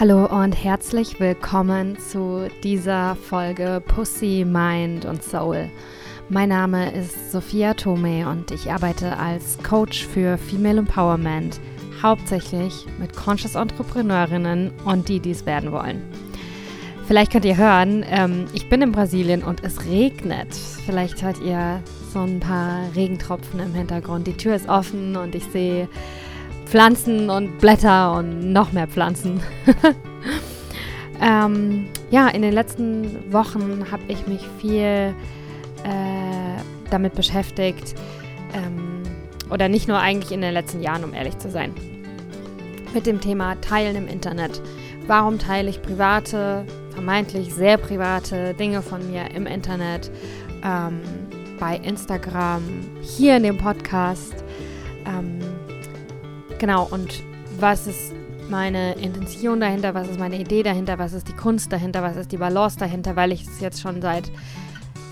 Hallo und herzlich willkommen zu dieser Folge Pussy, Mind und Soul. Mein Name ist Sophia Tome und ich arbeite als Coach für Female Empowerment, hauptsächlich mit Conscious Entrepreneurinnen und die, die es werden wollen. Vielleicht könnt ihr hören, ähm, ich bin in Brasilien und es regnet. Vielleicht hört ihr so ein paar Regentropfen im Hintergrund. Die Tür ist offen und ich sehe Pflanzen und Blätter und noch mehr Pflanzen. ähm, ja, in den letzten Wochen habe ich mich viel äh, damit beschäftigt, ähm, oder nicht nur eigentlich in den letzten Jahren, um ehrlich zu sein, mit dem Thema Teilen im Internet. Warum teile ich private, vermeintlich sehr private Dinge von mir im Internet, ähm, bei Instagram, hier in dem Podcast? Genau, und was ist meine Intention dahinter, was ist meine Idee dahinter, was ist die Kunst dahinter, was ist die Balance dahinter, weil ich es jetzt schon seit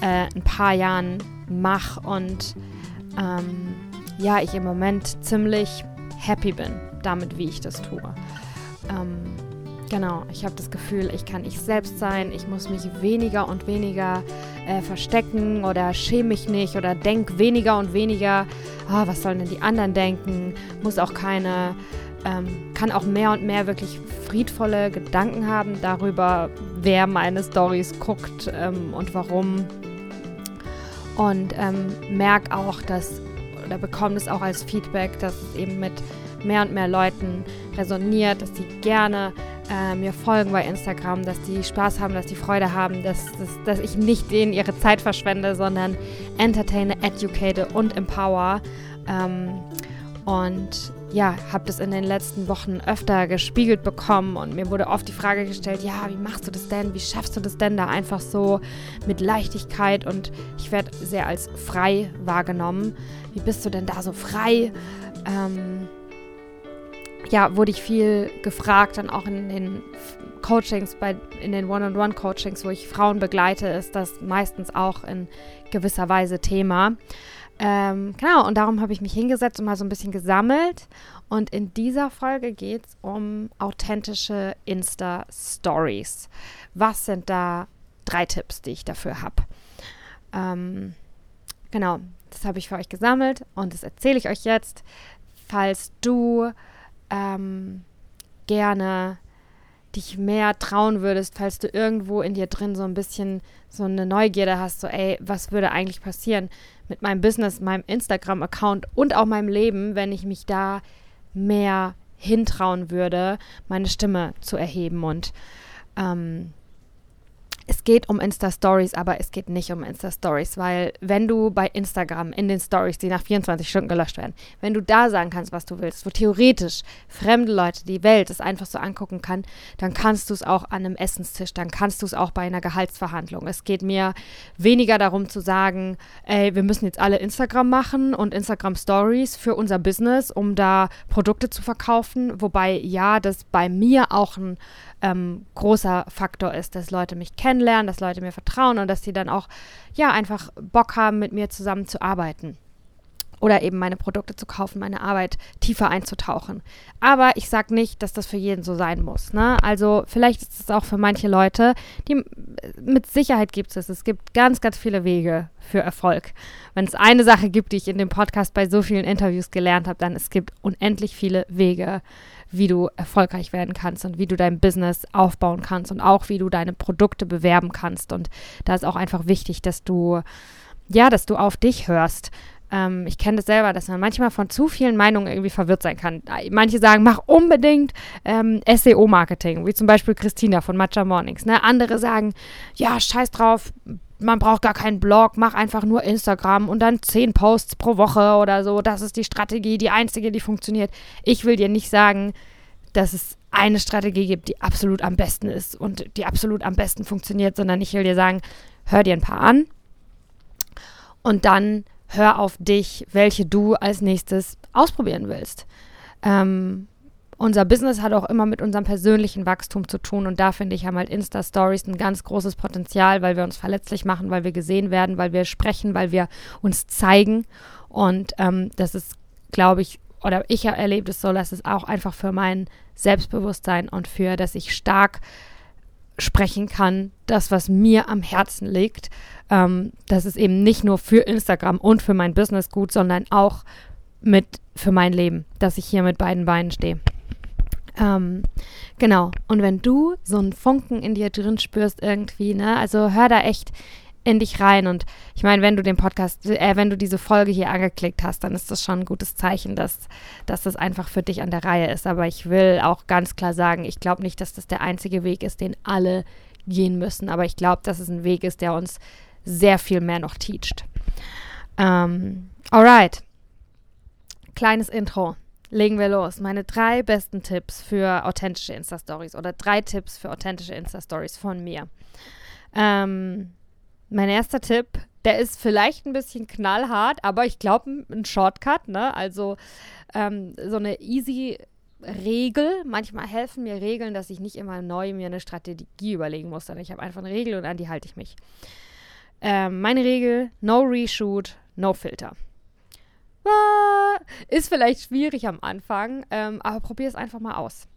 äh, ein paar Jahren mache und ähm, ja, ich im Moment ziemlich happy bin damit, wie ich das tue. Ähm, genau, ich habe das Gefühl, ich kann ich selbst sein, ich muss mich weniger und weniger äh, verstecken oder schäme mich nicht oder denk weniger und weniger, oh, was sollen denn die anderen denken, muss auch keine, ähm, kann auch mehr und mehr wirklich friedvolle Gedanken haben darüber, wer meine Stories guckt ähm, und warum. Und ähm, merke auch, dass, oder bekomme es auch als Feedback, dass es eben mit mehr und mehr Leuten resoniert, dass sie gerne äh, mir folgen bei Instagram, dass die Spaß haben, dass die Freude haben, dass, dass, dass ich nicht denen ihre Zeit verschwende, sondern entertaine, educate und empower. Ähm, und ja, habe das in den letzten Wochen öfter gespiegelt bekommen und mir wurde oft die Frage gestellt, ja, wie machst du das denn? Wie schaffst du das denn da einfach so mit Leichtigkeit? Und ich werde sehr als frei wahrgenommen. Wie bist du denn da so frei? Ähm, ja, wurde ich viel gefragt, dann auch in den Coachings, bei, in den One-on-One-Coachings, wo ich Frauen begleite, ist das meistens auch in gewisser Weise Thema. Ähm, genau, und darum habe ich mich hingesetzt und mal so ein bisschen gesammelt. Und in dieser Folge geht es um authentische Insta-Stories. Was sind da drei Tipps, die ich dafür habe? Ähm, genau, das habe ich für euch gesammelt und das erzähle ich euch jetzt. Falls du ähm, gerne dich mehr trauen würdest, falls du irgendwo in dir drin so ein bisschen so eine Neugierde hast, so ey, was würde eigentlich passieren mit meinem Business, meinem Instagram-Account und auch meinem Leben, wenn ich mich da mehr hintrauen würde, meine Stimme zu erheben und ähm, es geht um Insta-Stories, aber es geht nicht um Insta-Stories, weil wenn du bei Instagram in den Stories, die nach 24 Stunden gelöscht werden, wenn du da sagen kannst, was du willst, wo theoretisch fremde Leute, die Welt es einfach so angucken kann, dann kannst du es auch an einem Essenstisch, dann kannst du es auch bei einer Gehaltsverhandlung. Es geht mir weniger darum zu sagen, ey, wir müssen jetzt alle Instagram machen und Instagram Stories für unser Business, um da Produkte zu verkaufen, wobei ja, das bei mir auch ein ähm, großer Faktor ist, dass Leute mich kennenlernen, dass Leute mir vertrauen und dass sie dann auch ja einfach Bock haben, mit mir zusammen zu arbeiten oder eben meine Produkte zu kaufen, meine Arbeit tiefer einzutauchen. Aber ich sage nicht, dass das für jeden so sein muss. Ne? Also vielleicht ist es auch für manche Leute, die mit Sicherheit gibt es. Es gibt ganz, ganz viele Wege für Erfolg. Wenn es eine Sache gibt, die ich in dem Podcast bei so vielen Interviews gelernt habe, dann es gibt unendlich viele Wege, wie du erfolgreich werden kannst und wie du dein Business aufbauen kannst und auch wie du deine Produkte bewerben kannst. Und da ist auch einfach wichtig, dass du ja, dass du auf dich hörst ähm, ich kenne das selber, dass man manchmal von zu vielen Meinungen irgendwie verwirrt sein kann. Manche sagen, mach unbedingt ähm, SEO-Marketing, wie zum Beispiel Christina von Matcha Mornings. Ne? Andere sagen, ja, scheiß drauf, man braucht gar keinen Blog, mach einfach nur Instagram und dann zehn Posts pro Woche oder so. Das ist die Strategie, die einzige, die funktioniert. Ich will dir nicht sagen, dass es eine Strategie gibt, die absolut am besten ist und die absolut am besten funktioniert, sondern ich will dir sagen, hör dir ein paar an und dann hör auf dich, welche du als nächstes ausprobieren willst. Ähm, unser Business hat auch immer mit unserem persönlichen Wachstum zu tun und da finde ich, haben halt Insta-Stories ein ganz großes Potenzial, weil wir uns verletzlich machen, weil wir gesehen werden, weil wir sprechen, weil wir uns zeigen und ähm, das ist, glaube ich, oder ich erlebe es so, dass es auch einfach für mein Selbstbewusstsein und für, dass ich stark sprechen kann, das, was mir am Herzen liegt. Ähm, das ist eben nicht nur für Instagram und für mein Business gut, sondern auch mit für mein Leben, dass ich hier mit beiden Beinen stehe. Ähm, genau. Und wenn du so einen Funken in dir drin spürst irgendwie, ne, also hör da echt in dich rein. Und ich meine, wenn du den Podcast, äh, wenn du diese Folge hier angeklickt hast, dann ist das schon ein gutes Zeichen, dass, dass das einfach für dich an der Reihe ist. Aber ich will auch ganz klar sagen, ich glaube nicht, dass das der einzige Weg ist, den alle gehen müssen. Aber ich glaube, dass es ein Weg ist, der uns sehr viel mehr noch teacht. Ähm, alright. Kleines Intro. Legen wir los. Meine drei besten Tipps für authentische Insta-Stories oder drei Tipps für authentische Insta-Stories von mir. Ähm, mein erster Tipp, der ist vielleicht ein bisschen knallhart, aber ich glaube ein Shortcut, ne? Also ähm, so eine easy Regel. Manchmal helfen mir Regeln, dass ich nicht immer neu mir eine Strategie überlegen muss, sondern ich habe einfach eine Regel und an die halte ich mich. Ähm, meine Regel: No Reshoot, No Filter. Ist vielleicht schwierig am Anfang, ähm, aber probier es einfach mal aus.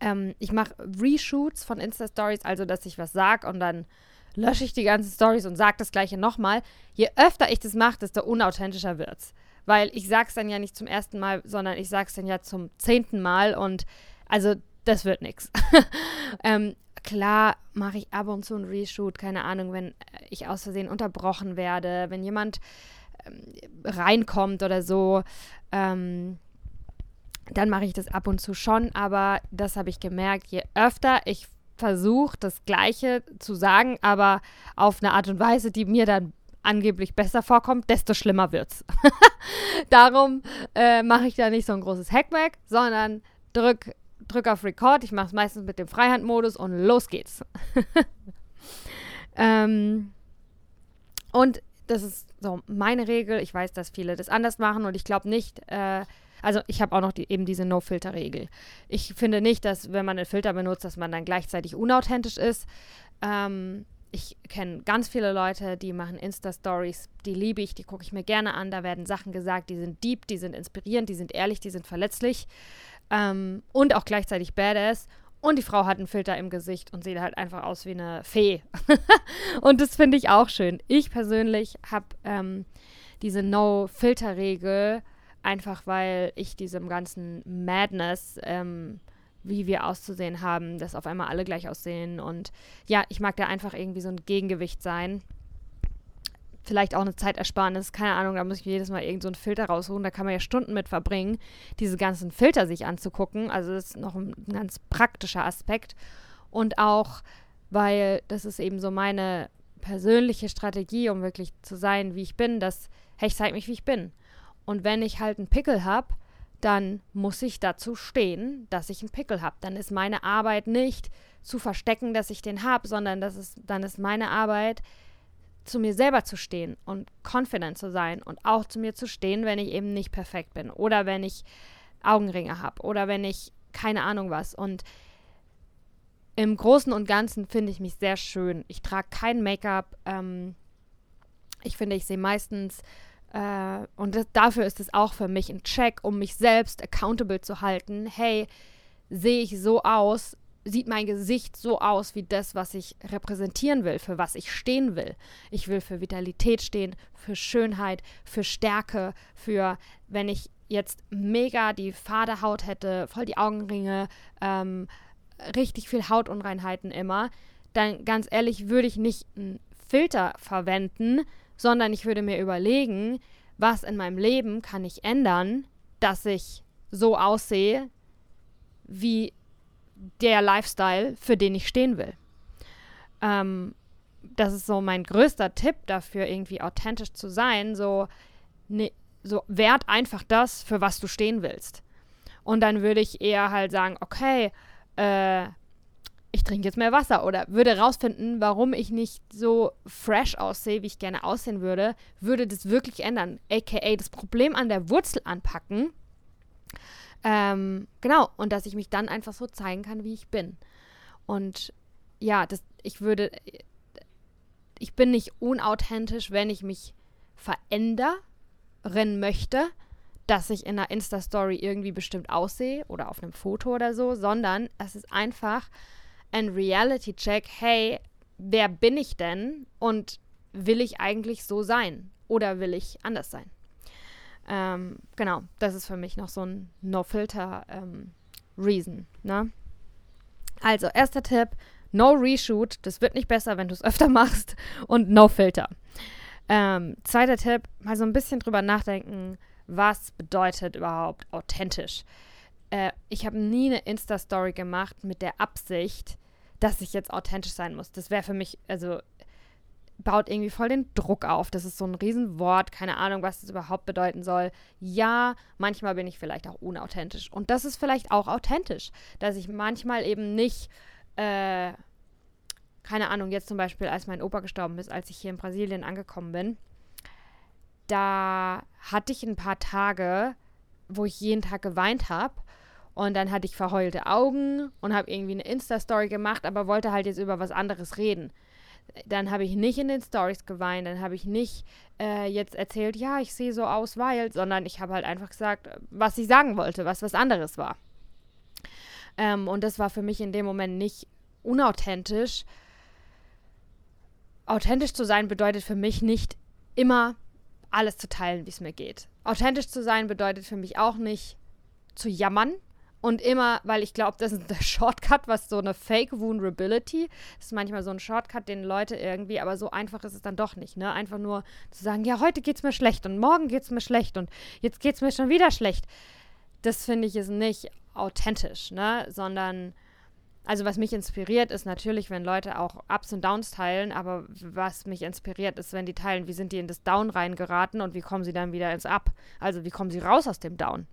Ähm, ich mache Reshoots von Insta-Stories, also dass ich was sage und dann lösche ich die ganzen Stories und sage das gleiche nochmal. Je öfter ich das mache, desto unauthentischer wird es. Weil ich sage es dann ja nicht zum ersten Mal, sondern ich sage es dann ja zum zehnten Mal und also das wird nichts. ähm, klar mache ich ab und zu einen Reshoot, keine Ahnung, wenn ich aus Versehen unterbrochen werde, wenn jemand reinkommt oder so. Ähm, dann mache ich das ab und zu schon, aber das habe ich gemerkt, je öfter ich versuche, das Gleiche zu sagen, aber auf eine Art und Weise, die mir dann angeblich besser vorkommt, desto schlimmer wird's. Darum äh, mache ich da nicht so ein großes Hackback, sondern drück, drück auf Record. Ich mache es meistens mit dem Freihandmodus und los geht's. ähm, und das ist so meine Regel. Ich weiß, dass viele das anders machen und ich glaube nicht, äh, also ich habe auch noch die, eben diese No-Filter-Regel. Ich finde nicht, dass wenn man einen Filter benutzt, dass man dann gleichzeitig unauthentisch ist. Ähm, ich kenne ganz viele Leute, die machen Insta-Stories, die liebe ich, die gucke ich mir gerne an. Da werden Sachen gesagt, die sind deep, die sind inspirierend, die sind ehrlich, die sind verletzlich ähm, und auch gleichzeitig badass. Und die Frau hat einen Filter im Gesicht und sieht halt einfach aus wie eine Fee. und das finde ich auch schön. Ich persönlich habe ähm, diese No-Filter-Regel einfach, weil ich diesem ganzen Madness, ähm, wie wir auszusehen haben, dass auf einmal alle gleich aussehen. Und ja, ich mag da einfach irgendwie so ein Gegengewicht sein vielleicht auch eine Zeitersparnis, keine Ahnung, da muss ich jedes Mal irgendeinen so Filter rausholen, da kann man ja Stunden mit verbringen, diese ganzen Filter sich anzugucken. Also das ist noch ein, ganz praktischer Aspekt. Und auch, weil das ist eben so meine persönliche Strategie, um wirklich zu sein, wie ich bin, dass, hey, ich zeige mich, wie ich bin. Und wenn ich halt einen Pickel habe, dann muss ich dazu stehen, dass ich einen Pickel habe. Dann ist meine Arbeit nicht zu verstecken, dass ich den habe, sondern das ist, dann ist meine Arbeit, zu mir selber zu stehen und confident zu sein und auch zu mir zu stehen, wenn ich eben nicht perfekt bin oder wenn ich Augenringe habe oder wenn ich keine Ahnung was. Und im Großen und Ganzen finde ich mich sehr schön. Ich trage kein Make-up. Ähm, ich finde, ich sehe meistens, äh, und das, dafür ist es auch für mich ein Check, um mich selbst accountable zu halten. Hey, sehe ich so aus, sieht mein Gesicht so aus wie das, was ich repräsentieren will, für was ich stehen will. Ich will für Vitalität stehen, für Schönheit, für Stärke, für, wenn ich jetzt mega die Faderhaut hätte, voll die Augenringe, ähm, richtig viel Hautunreinheiten immer, dann ganz ehrlich würde ich nicht einen Filter verwenden, sondern ich würde mir überlegen, was in meinem Leben kann ich ändern, dass ich so aussehe, wie der Lifestyle, für den ich stehen will. Ähm, das ist so mein größter Tipp dafür, irgendwie authentisch zu sein. So, ne, so wert einfach das, für was du stehen willst. Und dann würde ich eher halt sagen, okay, äh, ich trinke jetzt mehr Wasser oder würde rausfinden, warum ich nicht so fresh aussehe, wie ich gerne aussehen würde, würde das wirklich ändern. AKA das Problem an der Wurzel anpacken ähm, genau, und dass ich mich dann einfach so zeigen kann, wie ich bin. Und ja, das, ich würde, ich bin nicht unauthentisch, wenn ich mich verändern möchte. dass ich in einer Insta-Story irgendwie bestimmt aussehe oder auf einem Foto oder so, sondern es ist einfach ein Reality-Check. Hey, wer bin ich denn und will ich eigentlich so sein oder will ich anders sein? Ähm, genau, das ist für mich noch so ein No-Filter-Reason. Ähm, ne? Also, erster Tipp: No Reshoot. Das wird nicht besser, wenn du es öfter machst. Und No Filter. Ähm, zweiter Tipp: mal so ein bisschen drüber nachdenken, was bedeutet überhaupt authentisch. Äh, ich habe nie eine Insta-Story gemacht mit der Absicht, dass ich jetzt authentisch sein muss. Das wäre für mich, also baut irgendwie voll den Druck auf. Das ist so ein Riesenwort, keine Ahnung, was das überhaupt bedeuten soll. Ja, manchmal bin ich vielleicht auch unauthentisch. Und das ist vielleicht auch authentisch, dass ich manchmal eben nicht, äh, keine Ahnung, jetzt zum Beispiel, als mein Opa gestorben ist, als ich hier in Brasilien angekommen bin, da hatte ich ein paar Tage, wo ich jeden Tag geweint habe. Und dann hatte ich verheulte Augen und habe irgendwie eine Insta-Story gemacht, aber wollte halt jetzt über was anderes reden dann habe ich nicht in den Stories geweint, dann habe ich nicht äh, jetzt erzählt, ja, ich sehe so aus, weil, sondern ich habe halt einfach gesagt, was ich sagen wollte, was was anderes war. Ähm, und das war für mich in dem Moment nicht unauthentisch. Authentisch zu sein bedeutet für mich nicht immer alles zu teilen, wie es mir geht. Authentisch zu sein bedeutet für mich auch nicht zu jammern, und immer, weil ich glaube, das ist der Shortcut, was so eine Fake Vulnerability. Das ist manchmal so ein Shortcut, den Leute irgendwie, aber so einfach ist es dann doch nicht, ne? Einfach nur zu sagen, ja, heute geht's mir schlecht und morgen geht's mir schlecht und jetzt geht's mir schon wieder schlecht. Das finde ich ist nicht authentisch, ne? Sondern, also was mich inspiriert, ist natürlich, wenn Leute auch Ups und Downs teilen, aber was mich inspiriert, ist, wenn die teilen, wie sind die in das Down reingeraten und wie kommen sie dann wieder ins Up. Also wie kommen sie raus aus dem Down.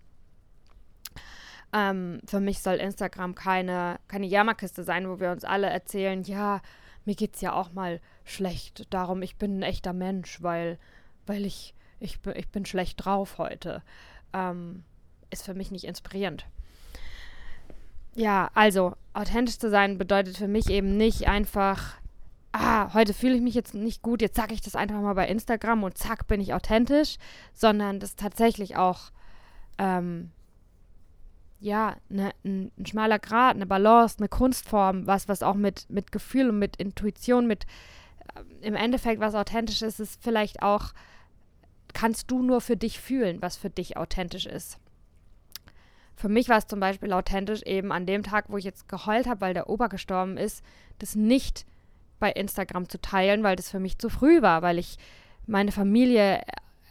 Ähm, für mich soll Instagram keine, keine Jammerkiste sein, wo wir uns alle erzählen, ja, mir geht's ja auch mal schlecht. Darum, ich bin ein echter Mensch, weil, weil ich, ich, ich bin schlecht drauf heute. Ähm, ist für mich nicht inspirierend. Ja, also, authentisch zu sein bedeutet für mich eben nicht einfach, ah, heute fühle ich mich jetzt nicht gut, jetzt sage ich das einfach mal bei Instagram und zack, bin ich authentisch, sondern das tatsächlich auch ähm, ja, ne, ein, ein, schmaler Grad, eine Balance, eine Kunstform, was, was auch mit, mit Gefühl und mit Intuition, mit äh, im Endeffekt was authentisch ist, ist vielleicht auch, kannst du nur für dich fühlen, was für dich authentisch ist. Für mich war es zum Beispiel authentisch, eben an dem Tag, wo ich jetzt geheult habe, weil der Opa gestorben ist, das nicht bei Instagram zu teilen, weil das für mich zu früh war, weil ich meine Familie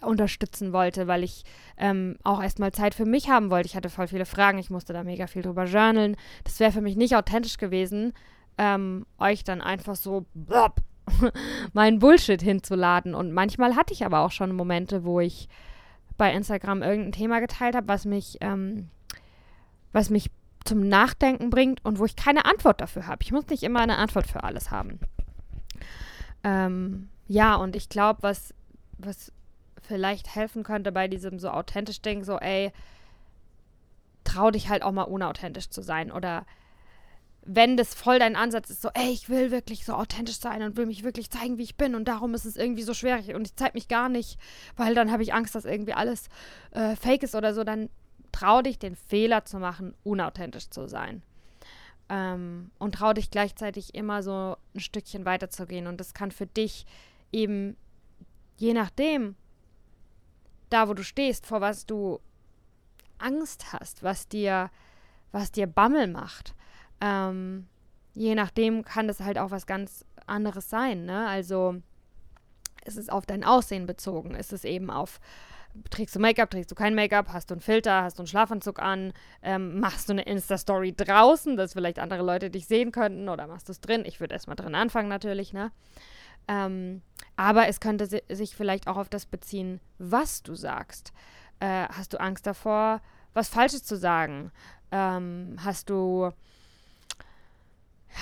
unterstützen wollte, weil ich ähm, auch erstmal Zeit für mich haben wollte. Ich hatte voll viele Fragen, ich musste da mega viel drüber journalen. Das wäre für mich nicht authentisch gewesen, ähm, euch dann einfach so blop, meinen Bullshit hinzuladen. Und manchmal hatte ich aber auch schon Momente, wo ich bei Instagram irgendein Thema geteilt habe, was mich, ähm, was mich zum Nachdenken bringt und wo ich keine Antwort dafür habe. Ich muss nicht immer eine Antwort für alles haben. Ähm, ja, und ich glaube, was, was vielleicht helfen könnte bei diesem so authentisch Ding, so, ey, trau dich halt auch mal unauthentisch zu sein. Oder wenn das voll dein Ansatz ist, so, ey, ich will wirklich so authentisch sein und will mich wirklich zeigen, wie ich bin und darum ist es irgendwie so schwierig und ich zeige mich gar nicht, weil dann habe ich Angst, dass irgendwie alles äh, fake ist oder so, dann trau dich, den Fehler zu machen, unauthentisch zu sein. Ähm, und trau dich gleichzeitig immer so ein Stückchen weiterzugehen. Und das kann für dich eben, je nachdem, da, wo du stehst, vor was du Angst hast, was dir, was dir Bammel macht. Ähm, je nachdem kann das halt auch was ganz anderes sein. Ne? Also ist es auf dein Aussehen bezogen, ist es eben auf trägst du Make-up, trägst du kein Make-up, hast du einen Filter, hast du einen Schlafanzug an, ähm, machst du eine Insta-Story draußen, dass vielleicht andere Leute dich sehen könnten oder machst du es drin? Ich würde erstmal drin anfangen natürlich, ne? Ähm, aber es könnte si sich vielleicht auch auf das beziehen, was du sagst. Äh, hast du Angst davor, was Falsches zu sagen? Ähm, hast du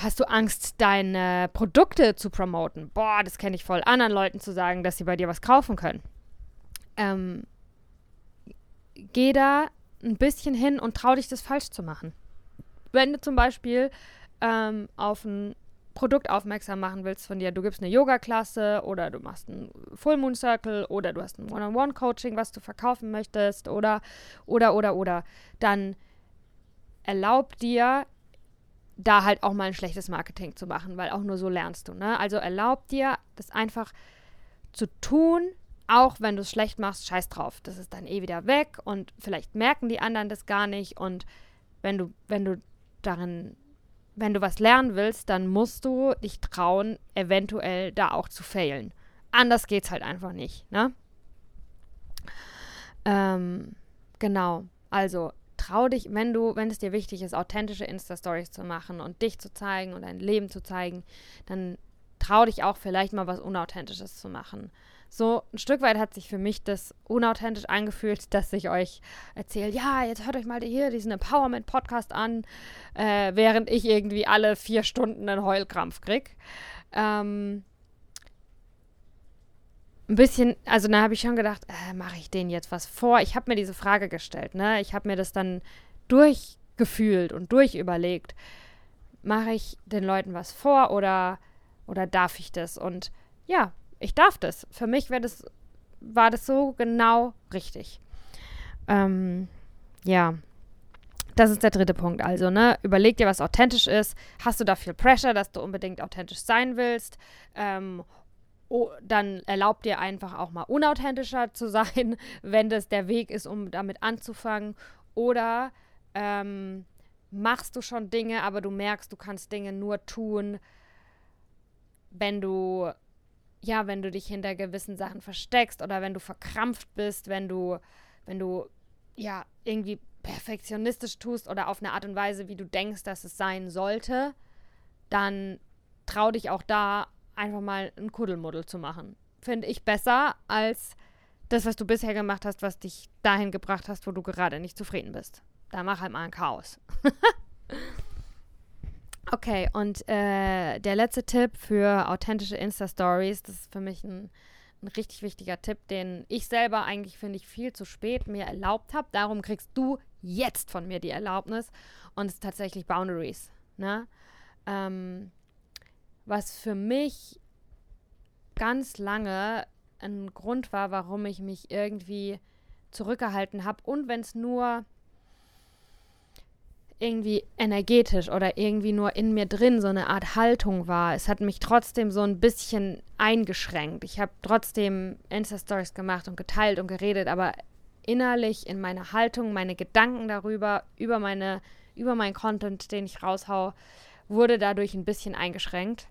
hast du Angst, deine Produkte zu promoten? Boah, das kenne ich voll. Anderen Leuten zu sagen, dass sie bei dir was kaufen können. Ähm, geh da ein bisschen hin und trau dich, das falsch zu machen. Wenn du zum Beispiel ähm, auf ein Produkt aufmerksam machen willst von dir, du gibst eine Yoga-Klasse oder du machst einen Full Moon Circle oder du hast ein One-on-One-Coaching, was du verkaufen möchtest oder, oder, oder, oder, dann erlaub dir, da halt auch mal ein schlechtes Marketing zu machen, weil auch nur so lernst du. Ne? Also erlaub dir, das einfach zu tun, auch wenn du es schlecht machst, scheiß drauf. Das ist dann eh wieder weg und vielleicht merken die anderen das gar nicht. Und wenn du, wenn du darin, wenn du was lernen willst, dann musst du dich trauen, eventuell da auch zu failen. Anders geht's halt einfach nicht, ne? Ähm, genau. Also trau dich, wenn du, wenn es dir wichtig ist, authentische Insta-Stories zu machen und dich zu zeigen und dein Leben zu zeigen, dann trau dich auch vielleicht mal was Unauthentisches zu machen. So ein Stück weit hat sich für mich das unauthentisch angefühlt, dass ich euch erzähle, ja, jetzt hört euch mal hier diesen Empowerment-Podcast an, äh, während ich irgendwie alle vier Stunden einen Heulkrampf krieg. Ähm, ein bisschen, also da habe ich schon gedacht, äh, mache ich denen jetzt was vor? Ich habe mir diese Frage gestellt, ne? Ich habe mir das dann durchgefühlt und durchüberlegt. Mache ich den Leuten was vor oder, oder darf ich das? Und ja, ich darf das. Für mich das, war das so genau richtig. Ähm, ja. Das ist der dritte Punkt. Also, ne, überleg dir, was authentisch ist. Hast du da viel Pressure, dass du unbedingt authentisch sein willst? Ähm, oh, dann erlaub dir einfach auch mal unauthentischer zu sein, wenn das der Weg ist, um damit anzufangen. Oder ähm, machst du schon Dinge, aber du merkst, du kannst Dinge nur tun, wenn du ja, wenn du dich hinter gewissen Sachen versteckst oder wenn du verkrampft bist, wenn du, wenn du ja irgendwie perfektionistisch tust oder auf eine Art und Weise, wie du denkst, dass es sein sollte, dann trau dich auch da einfach mal ein Kuddelmuddel zu machen. Finde ich besser als das, was du bisher gemacht hast, was dich dahin gebracht hast, wo du gerade nicht zufrieden bist. Da mach halt mal ein Chaos. okay, und äh, der letzte Tipp für authentische Insta-Stories, das ist für mich ein, ein richtig wichtiger Tipp, den ich selber eigentlich, finde ich, viel zu spät mir erlaubt habe. Darum kriegst du jetzt von mir die Erlaubnis. Und es ist tatsächlich Boundaries. Ne? Ähm, was für mich ganz lange ein Grund war, warum ich mich irgendwie zurückgehalten habe. Und wenn es nur irgendwie energetisch oder irgendwie nur in mir drin so eine Art Haltung war. Es hat mich trotzdem so ein bisschen eingeschränkt. Ich habe trotzdem Insta-Stories gemacht und geteilt und geredet, aber innerlich in meiner Haltung, meine Gedanken darüber, über meine, über meinen Content, den ich raushau, wurde dadurch ein bisschen eingeschränkt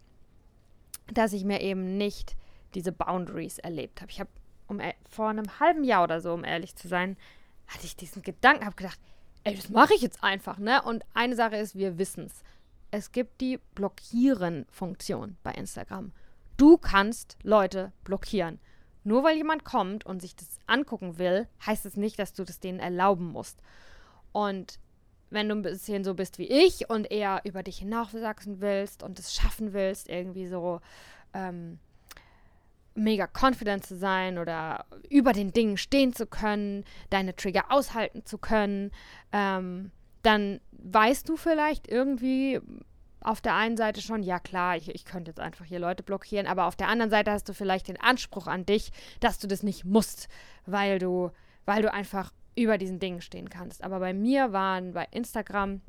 dass ich mir eben nicht diese Boundaries erlebt habe. Ich habe um, e, vor einem halben Jahr oder so, um ehrlich zu sein, hatte ich diesen Gedanken, habe gedacht, ey, das mache ich jetzt einfach, ne? Und eine Sache ist, wir wissen es. Es gibt die Blockieren-Funktion bei Instagram. Du kannst Leute blockieren. Nur weil jemand kommt und sich das angucken will, heißt es nicht, dass du das denen erlauben musst. Und wenn du ein bisschen so bist wie ich und eher über dich hinauswachsen willst und es schaffen willst, irgendwie so ähm, mega confident zu sein oder über den Dingen stehen zu können, deine Trigger aushalten zu können, ähm, dann weißt du vielleicht irgendwie auf der einen Seite schon, ja klar, ich, ich könnte jetzt einfach hier Leute blockieren, aber auf der anderen Seite hast du vielleicht den Anspruch an dich, dass du das nicht musst, weil du, weil du einfach über diesen Dingen stehen kannst. Aber bei mir waren bei Instagram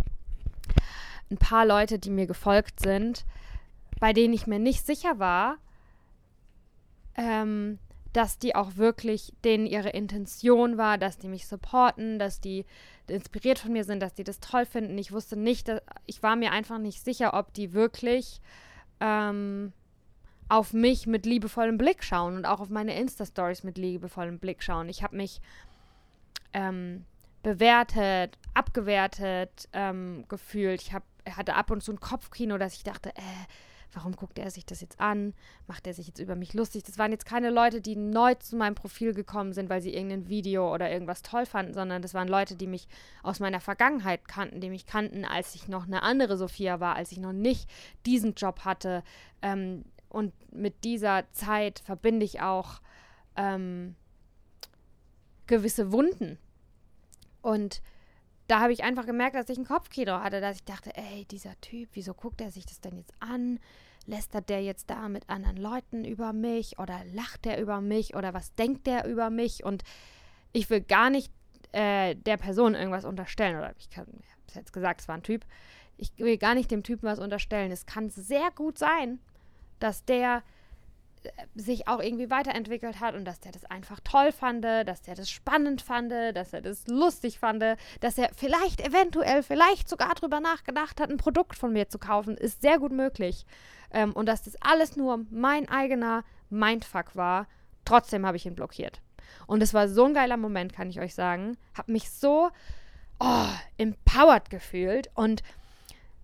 ein paar Leute, die mir gefolgt sind, bei denen ich mir nicht sicher war, ähm, dass die auch wirklich, denen ihre Intention war, dass die mich supporten, dass die inspiriert von mir sind, dass die das toll finden. Ich wusste nicht, dass, ich war mir einfach nicht sicher, ob die wirklich ähm, auf mich mit liebevollem Blick schauen und auch auf meine Insta-Stories mit liebevollem Blick schauen. Ich habe mich ähm, bewertet, abgewertet ähm, gefühlt. Ich hab, hatte ab und zu ein Kopfkino, dass ich dachte, äh, warum guckt er sich das jetzt an? Macht er sich jetzt über mich lustig? Das waren jetzt keine Leute, die neu zu meinem Profil gekommen sind, weil sie irgendein Video oder irgendwas toll fanden, sondern das waren Leute, die mich aus meiner Vergangenheit kannten, die mich kannten, als ich noch eine andere Sophia war, als ich noch nicht diesen Job hatte. Ähm, und mit dieser Zeit verbinde ich auch ähm, gewisse Wunden. Und da habe ich einfach gemerkt, dass ich ein Kopfkino hatte, dass ich dachte, ey, dieser Typ, wieso guckt er sich das denn jetzt an? Lästert der jetzt da mit anderen Leuten über mich oder lacht der über mich oder was denkt der über mich? Und ich will gar nicht äh, der Person irgendwas unterstellen. Oder ich habe jetzt gesagt, es war ein Typ. Ich will gar nicht dem Typen was unterstellen. Es kann sehr gut sein, dass der sich auch irgendwie weiterentwickelt hat und dass der das einfach toll fand, dass der das spannend fand, dass er das lustig fand, dass er vielleicht eventuell, vielleicht sogar drüber nachgedacht hat, ein Produkt von mir zu kaufen, ist sehr gut möglich. Ähm, und dass das alles nur mein eigener Mindfuck war, trotzdem habe ich ihn blockiert. Und es war so ein geiler Moment, kann ich euch sagen. Habe mich so oh, empowered gefühlt und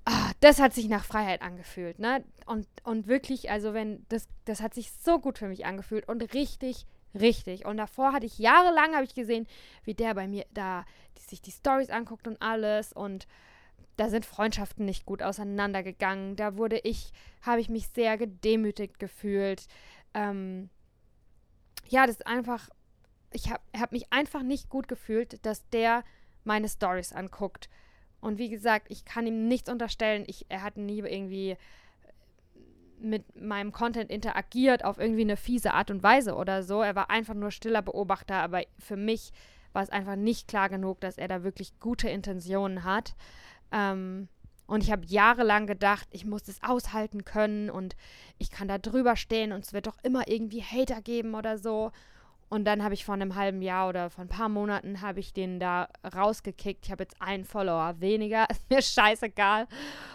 oh, das hat sich nach Freiheit angefühlt, ne? Und, und wirklich, also wenn, das, das hat sich so gut für mich angefühlt und richtig, richtig. Und davor hatte ich jahrelang, habe ich gesehen, wie der bei mir da die, sich die Stories anguckt und alles und da sind Freundschaften nicht gut auseinandergegangen. Da wurde ich, habe ich mich sehr gedemütigt gefühlt. Ähm, ja, das ist einfach, ich habe hab mich einfach nicht gut gefühlt, dass der meine Stories anguckt. Und wie gesagt, ich kann ihm nichts unterstellen. Ich, er hat nie irgendwie mit meinem Content interagiert auf irgendwie eine fiese Art und Weise oder so. Er war einfach nur stiller Beobachter, aber für mich war es einfach nicht klar genug, dass er da wirklich gute Intentionen hat. Ähm, und ich habe jahrelang gedacht, ich muss das aushalten können und ich kann da drüber stehen und es wird doch immer irgendwie Hater geben oder so. Und dann habe ich vor einem halben Jahr oder vor ein paar Monaten habe ich den da rausgekickt. Ich habe jetzt einen Follower weniger. Ist mir scheißegal.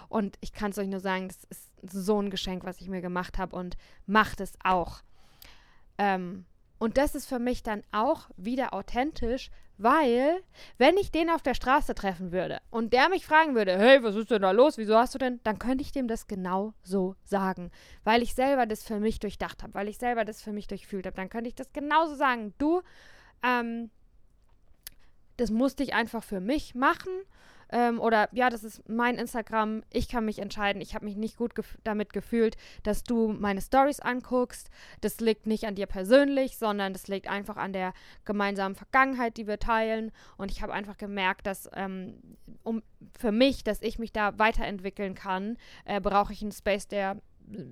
Und ich kann es euch nur sagen, das ist so ein Geschenk, was ich mir gemacht habe und macht es auch. Ähm, und das ist für mich dann auch wieder authentisch, weil, wenn ich den auf der Straße treffen würde und der mich fragen würde, hey, was ist denn da los? Wieso hast du denn? Dann könnte ich dem das genau so sagen, weil ich selber das für mich durchdacht habe, weil ich selber das für mich durchfühlt habe. Dann könnte ich das genauso sagen. Du, ähm, das musste ich einfach für mich machen ähm, oder ja, das ist mein Instagram, ich kann mich entscheiden, ich habe mich nicht gut gef damit gefühlt, dass du meine Stories anguckst. Das liegt nicht an dir persönlich, sondern das liegt einfach an der gemeinsamen Vergangenheit, die wir teilen. Und ich habe einfach gemerkt, dass ähm, um, für mich, dass ich mich da weiterentwickeln kann, äh, brauche ich einen Space, der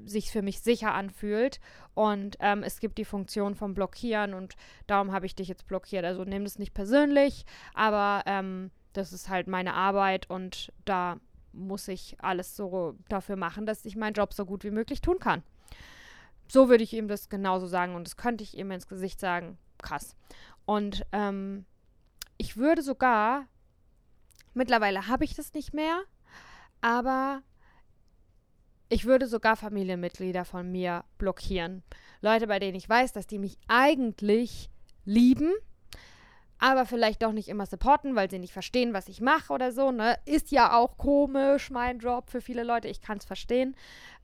sich für mich sicher anfühlt. Und ähm, es gibt die Funktion vom Blockieren und darum habe ich dich jetzt blockiert. Also nimm das nicht persönlich, aber ähm, das ist halt meine Arbeit und da muss ich alles so dafür machen, dass ich meinen Job so gut wie möglich tun kann. So würde ich ihm das genauso sagen und das könnte ich ihm ins Gesicht sagen. Krass. Und ähm, ich würde sogar, mittlerweile habe ich das nicht mehr, aber ich würde sogar Familienmitglieder von mir blockieren. Leute, bei denen ich weiß, dass die mich eigentlich lieben, aber vielleicht doch nicht immer supporten, weil sie nicht verstehen, was ich mache oder so. Ne? Ist ja auch komisch, mein Job für viele Leute. Ich kann es verstehen.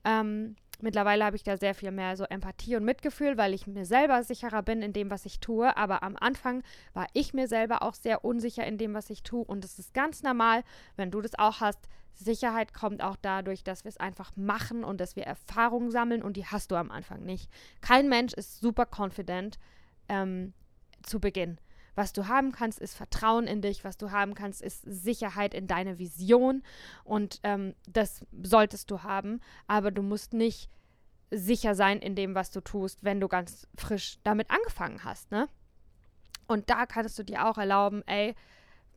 Ähm, mittlerweile habe ich da sehr viel mehr so Empathie und Mitgefühl, weil ich mir selber sicherer bin in dem, was ich tue. Aber am Anfang war ich mir selber auch sehr unsicher in dem, was ich tue. Und es ist ganz normal, wenn du das auch hast. Sicherheit kommt auch dadurch, dass wir es einfach machen und dass wir Erfahrungen sammeln und die hast du am Anfang nicht. Kein Mensch ist super confident ähm, zu Beginn. Was du haben kannst, ist Vertrauen in dich. Was du haben kannst, ist Sicherheit in deine Vision. Und ähm, das solltest du haben. Aber du musst nicht sicher sein in dem, was du tust, wenn du ganz frisch damit angefangen hast, ne? Und da kannst du dir auch erlauben, ey,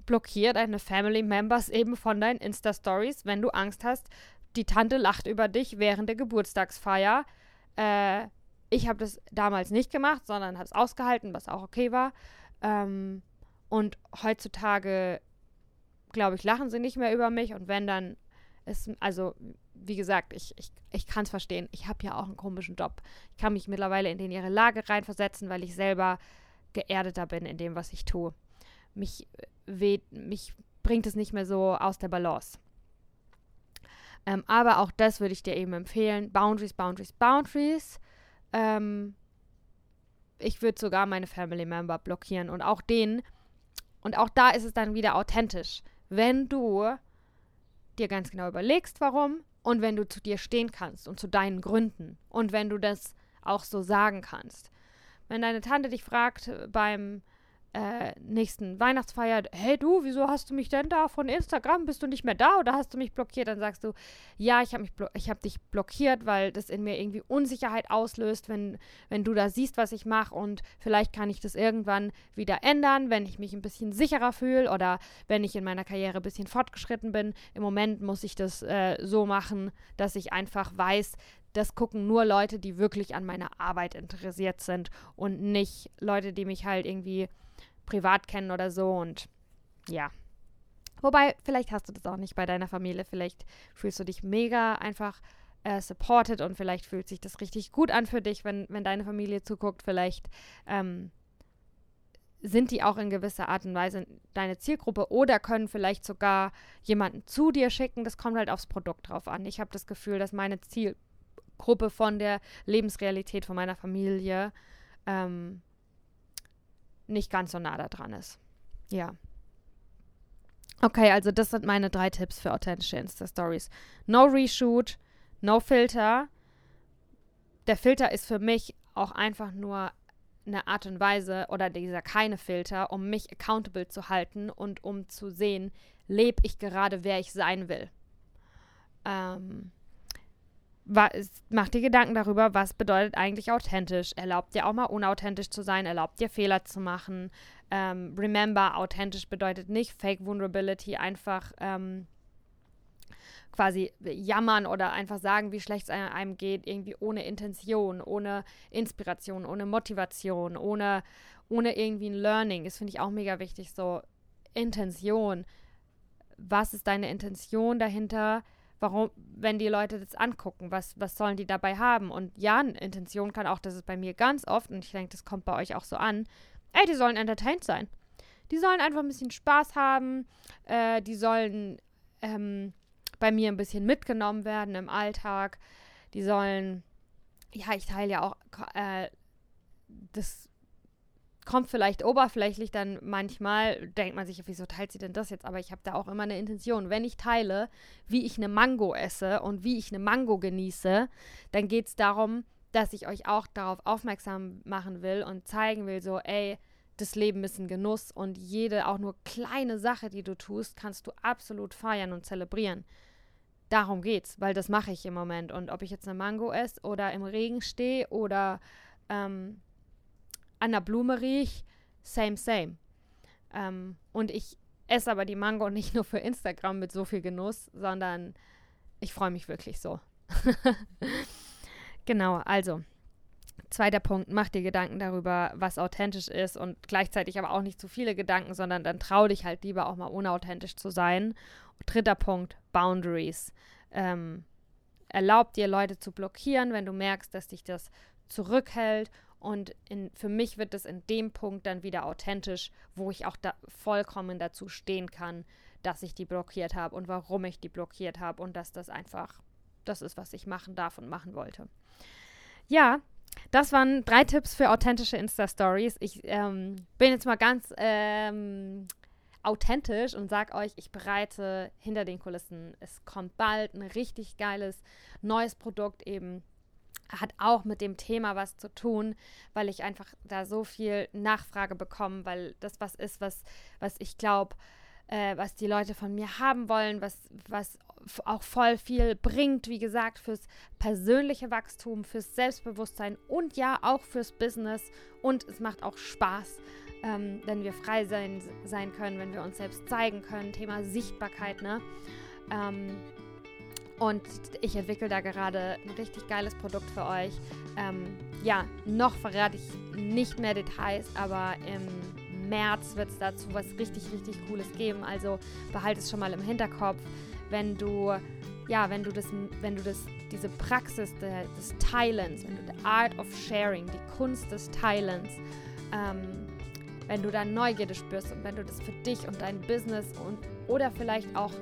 blockier deine Family Members eben von deinen Insta-Stories, wenn du Angst hast, die Tante lacht über dich während der Geburtstagsfeier. Äh, ich habe das damals nicht gemacht, sondern habe es ausgehalten, was auch okay war. Ähm, und heutzutage, glaube ich, lachen sie nicht mehr über mich. Und wenn dann ist, also wie gesagt, ich, ich, ich kann es verstehen. Ich habe ja auch einen komischen Job. Ich kann mich mittlerweile in, ihre Lage reinversetzen, weil ich selber geerdeter bin in dem, was ich tue. Mich, weht, mich bringt es nicht mehr so aus der Balance. Ähm, aber auch das würde ich dir eben empfehlen. Boundaries, Boundaries, Boundaries. Ähm, ich würde sogar meine Family Member blockieren und auch den. Und auch da ist es dann wieder authentisch. Wenn du dir ganz genau überlegst, warum und wenn du zu dir stehen kannst und zu deinen Gründen und wenn du das auch so sagen kannst. Wenn deine Tante dich fragt beim äh, nächsten Weihnachtsfeier, hey du, wieso hast du mich denn da von Instagram? Bist du nicht mehr da oder hast du mich blockiert? Dann sagst du, ja, ich habe hab dich blockiert, weil das in mir irgendwie Unsicherheit auslöst, wenn, wenn du da siehst, was ich mache und vielleicht kann ich das irgendwann wieder ändern, wenn ich mich ein bisschen sicherer fühle oder wenn ich in meiner Karriere ein bisschen fortgeschritten bin. Im Moment muss ich das äh, so machen, dass ich einfach weiß, das gucken nur Leute, die wirklich an meiner Arbeit interessiert sind und nicht Leute, die mich halt irgendwie privat kennen oder so und ja. Wobei, vielleicht hast du das auch nicht bei deiner Familie. Vielleicht fühlst du dich mega einfach äh, supported und vielleicht fühlt sich das richtig gut an für dich, wenn, wenn deine Familie zuguckt. Vielleicht ähm, sind die auch in gewisser Art und Weise deine Zielgruppe oder können vielleicht sogar jemanden zu dir schicken. Das kommt halt aufs Produkt drauf an. Ich habe das Gefühl, dass meine Zielgruppe von der Lebensrealität von meiner Familie ähm, nicht ganz so nah da dran ist. Ja. Okay, also das sind meine drei Tipps für authentische Insta-Stories. No Reshoot, no Filter. Der Filter ist für mich auch einfach nur eine Art und Weise oder dieser keine Filter, um mich accountable zu halten und um zu sehen, lebe ich gerade, wer ich sein will. Ähm, mach dir Gedanken darüber, was bedeutet eigentlich authentisch. Erlaubt dir auch mal unauthentisch zu sein, erlaubt dir Fehler zu machen. Ähm, remember, authentisch bedeutet nicht Fake Vulnerability, einfach ähm, quasi jammern oder einfach sagen, wie schlecht es einem geht, irgendwie ohne Intention, ohne Inspiration, ohne Motivation, ohne, ohne irgendwie ein Learning. Das finde ich auch mega wichtig, so Intention. Was ist deine Intention dahinter? Warum, wenn die Leute das angucken, was, was sollen die dabei haben? Und ja, eine Intention kann auch, das ist bei mir ganz oft, und ich denke, das kommt bei euch auch so an, ey, die sollen entertained sein. Die sollen einfach ein bisschen Spaß haben, äh, die sollen ähm, bei mir ein bisschen mitgenommen werden im Alltag, die sollen, ja, ich teile ja auch äh, das kommt vielleicht oberflächlich dann manchmal, denkt man sich, wieso teilt sie denn das jetzt? Aber ich habe da auch immer eine Intention. Wenn ich teile, wie ich eine Mango esse und wie ich eine Mango genieße, dann geht es darum, dass ich euch auch darauf aufmerksam machen will und zeigen will, so, ey, das Leben ist ein Genuss und jede, auch nur kleine Sache, die du tust, kannst du absolut feiern und zelebrieren. Darum geht's, weil das mache ich im Moment. Und ob ich jetzt eine Mango esse oder im Regen stehe oder ähm, an der Blume riech, same, same. Ähm, und ich esse aber die Mango nicht nur für Instagram mit so viel Genuss, sondern ich freue mich wirklich so. genau, also. Zweiter Punkt, mach dir Gedanken darüber, was authentisch ist und gleichzeitig aber auch nicht zu viele Gedanken, sondern dann trau dich halt lieber auch mal unauthentisch zu sein. Dritter Punkt, Boundaries. Ähm, erlaub dir Leute zu blockieren, wenn du merkst, dass dich das zurückhält und in, für mich wird es in dem Punkt dann wieder authentisch, wo ich auch da vollkommen dazu stehen kann, dass ich die blockiert habe und warum ich die blockiert habe und dass das einfach das ist, was ich machen darf und machen wollte. Ja, das waren drei Tipps für authentische Insta-Stories. Ich ähm, bin jetzt mal ganz ähm, authentisch und sage euch, ich bereite hinter den Kulissen. Es kommt bald ein richtig geiles neues Produkt eben hat auch mit dem Thema was zu tun, weil ich einfach da so viel Nachfrage bekomme, weil das was ist, was, was ich glaube, äh, was die Leute von mir haben wollen, was, was auch voll viel bringt, wie gesagt, fürs persönliche Wachstum, fürs Selbstbewusstsein und ja auch fürs Business. Und es macht auch Spaß, ähm, wenn wir frei sein, sein können, wenn wir uns selbst zeigen können. Thema Sichtbarkeit, ne? Ähm, und ich entwickle da gerade ein richtig geiles Produkt für euch. Ähm, ja, noch verrate ich nicht mehr Details, aber im März wird es dazu was richtig, richtig Cooles geben. Also behalte es schon mal im Hinterkopf, wenn du, ja, wenn du das, wenn du das, diese Praxis de, des Teilens, wenn du the Art of Sharing, die Kunst des Teilens, ähm, wenn du da Neugierde spürst und wenn du das für dich und dein Business und oder vielleicht auch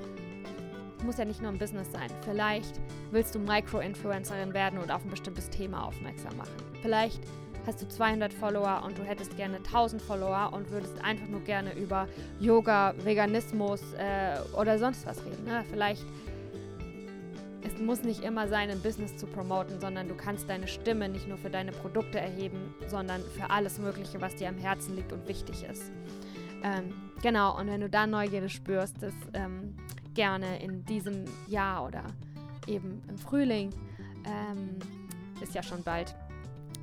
muss ja nicht nur im Business sein. Vielleicht willst du Micro-Influencerin werden und auf ein bestimmtes Thema aufmerksam machen. Vielleicht hast du 200 Follower und du hättest gerne 1000 Follower und würdest einfach nur gerne über Yoga, Veganismus äh, oder sonst was reden. Ne? Vielleicht ist muss nicht immer sein, ein Business zu promoten, sondern du kannst deine Stimme nicht nur für deine Produkte erheben, sondern für alles Mögliche, was dir am Herzen liegt und wichtig ist. Ähm, genau, und wenn du da Neugierde spürst, das ähm, gerne in diesem Jahr oder eben im Frühling, ähm, ist ja schon bald,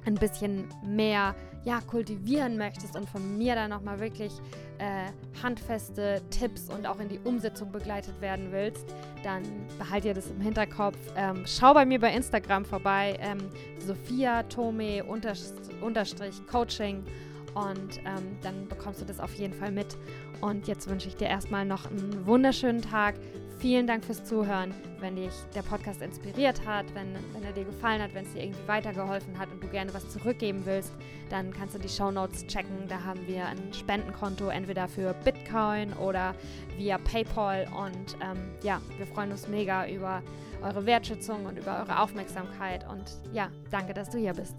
ein bisschen mehr ja, kultivieren möchtest und von mir dann nochmal wirklich äh, handfeste Tipps und auch in die Umsetzung begleitet werden willst, dann behalt dir das im Hinterkopf. Ähm, schau bei mir bei Instagram vorbei, ähm, Sophia Tome unterstrich Coaching und ähm, dann bekommst du das auf jeden Fall mit. Und jetzt wünsche ich dir erstmal noch einen wunderschönen Tag. Vielen Dank fürs Zuhören. Wenn dich der Podcast inspiriert hat, wenn, wenn er dir gefallen hat, wenn es dir irgendwie weitergeholfen hat und du gerne was zurückgeben willst, dann kannst du die Show Notes checken. Da haben wir ein Spendenkonto, entweder für Bitcoin oder via PayPal. Und ähm, ja, wir freuen uns mega über eure Wertschätzung und über eure Aufmerksamkeit. Und ja, danke, dass du hier bist.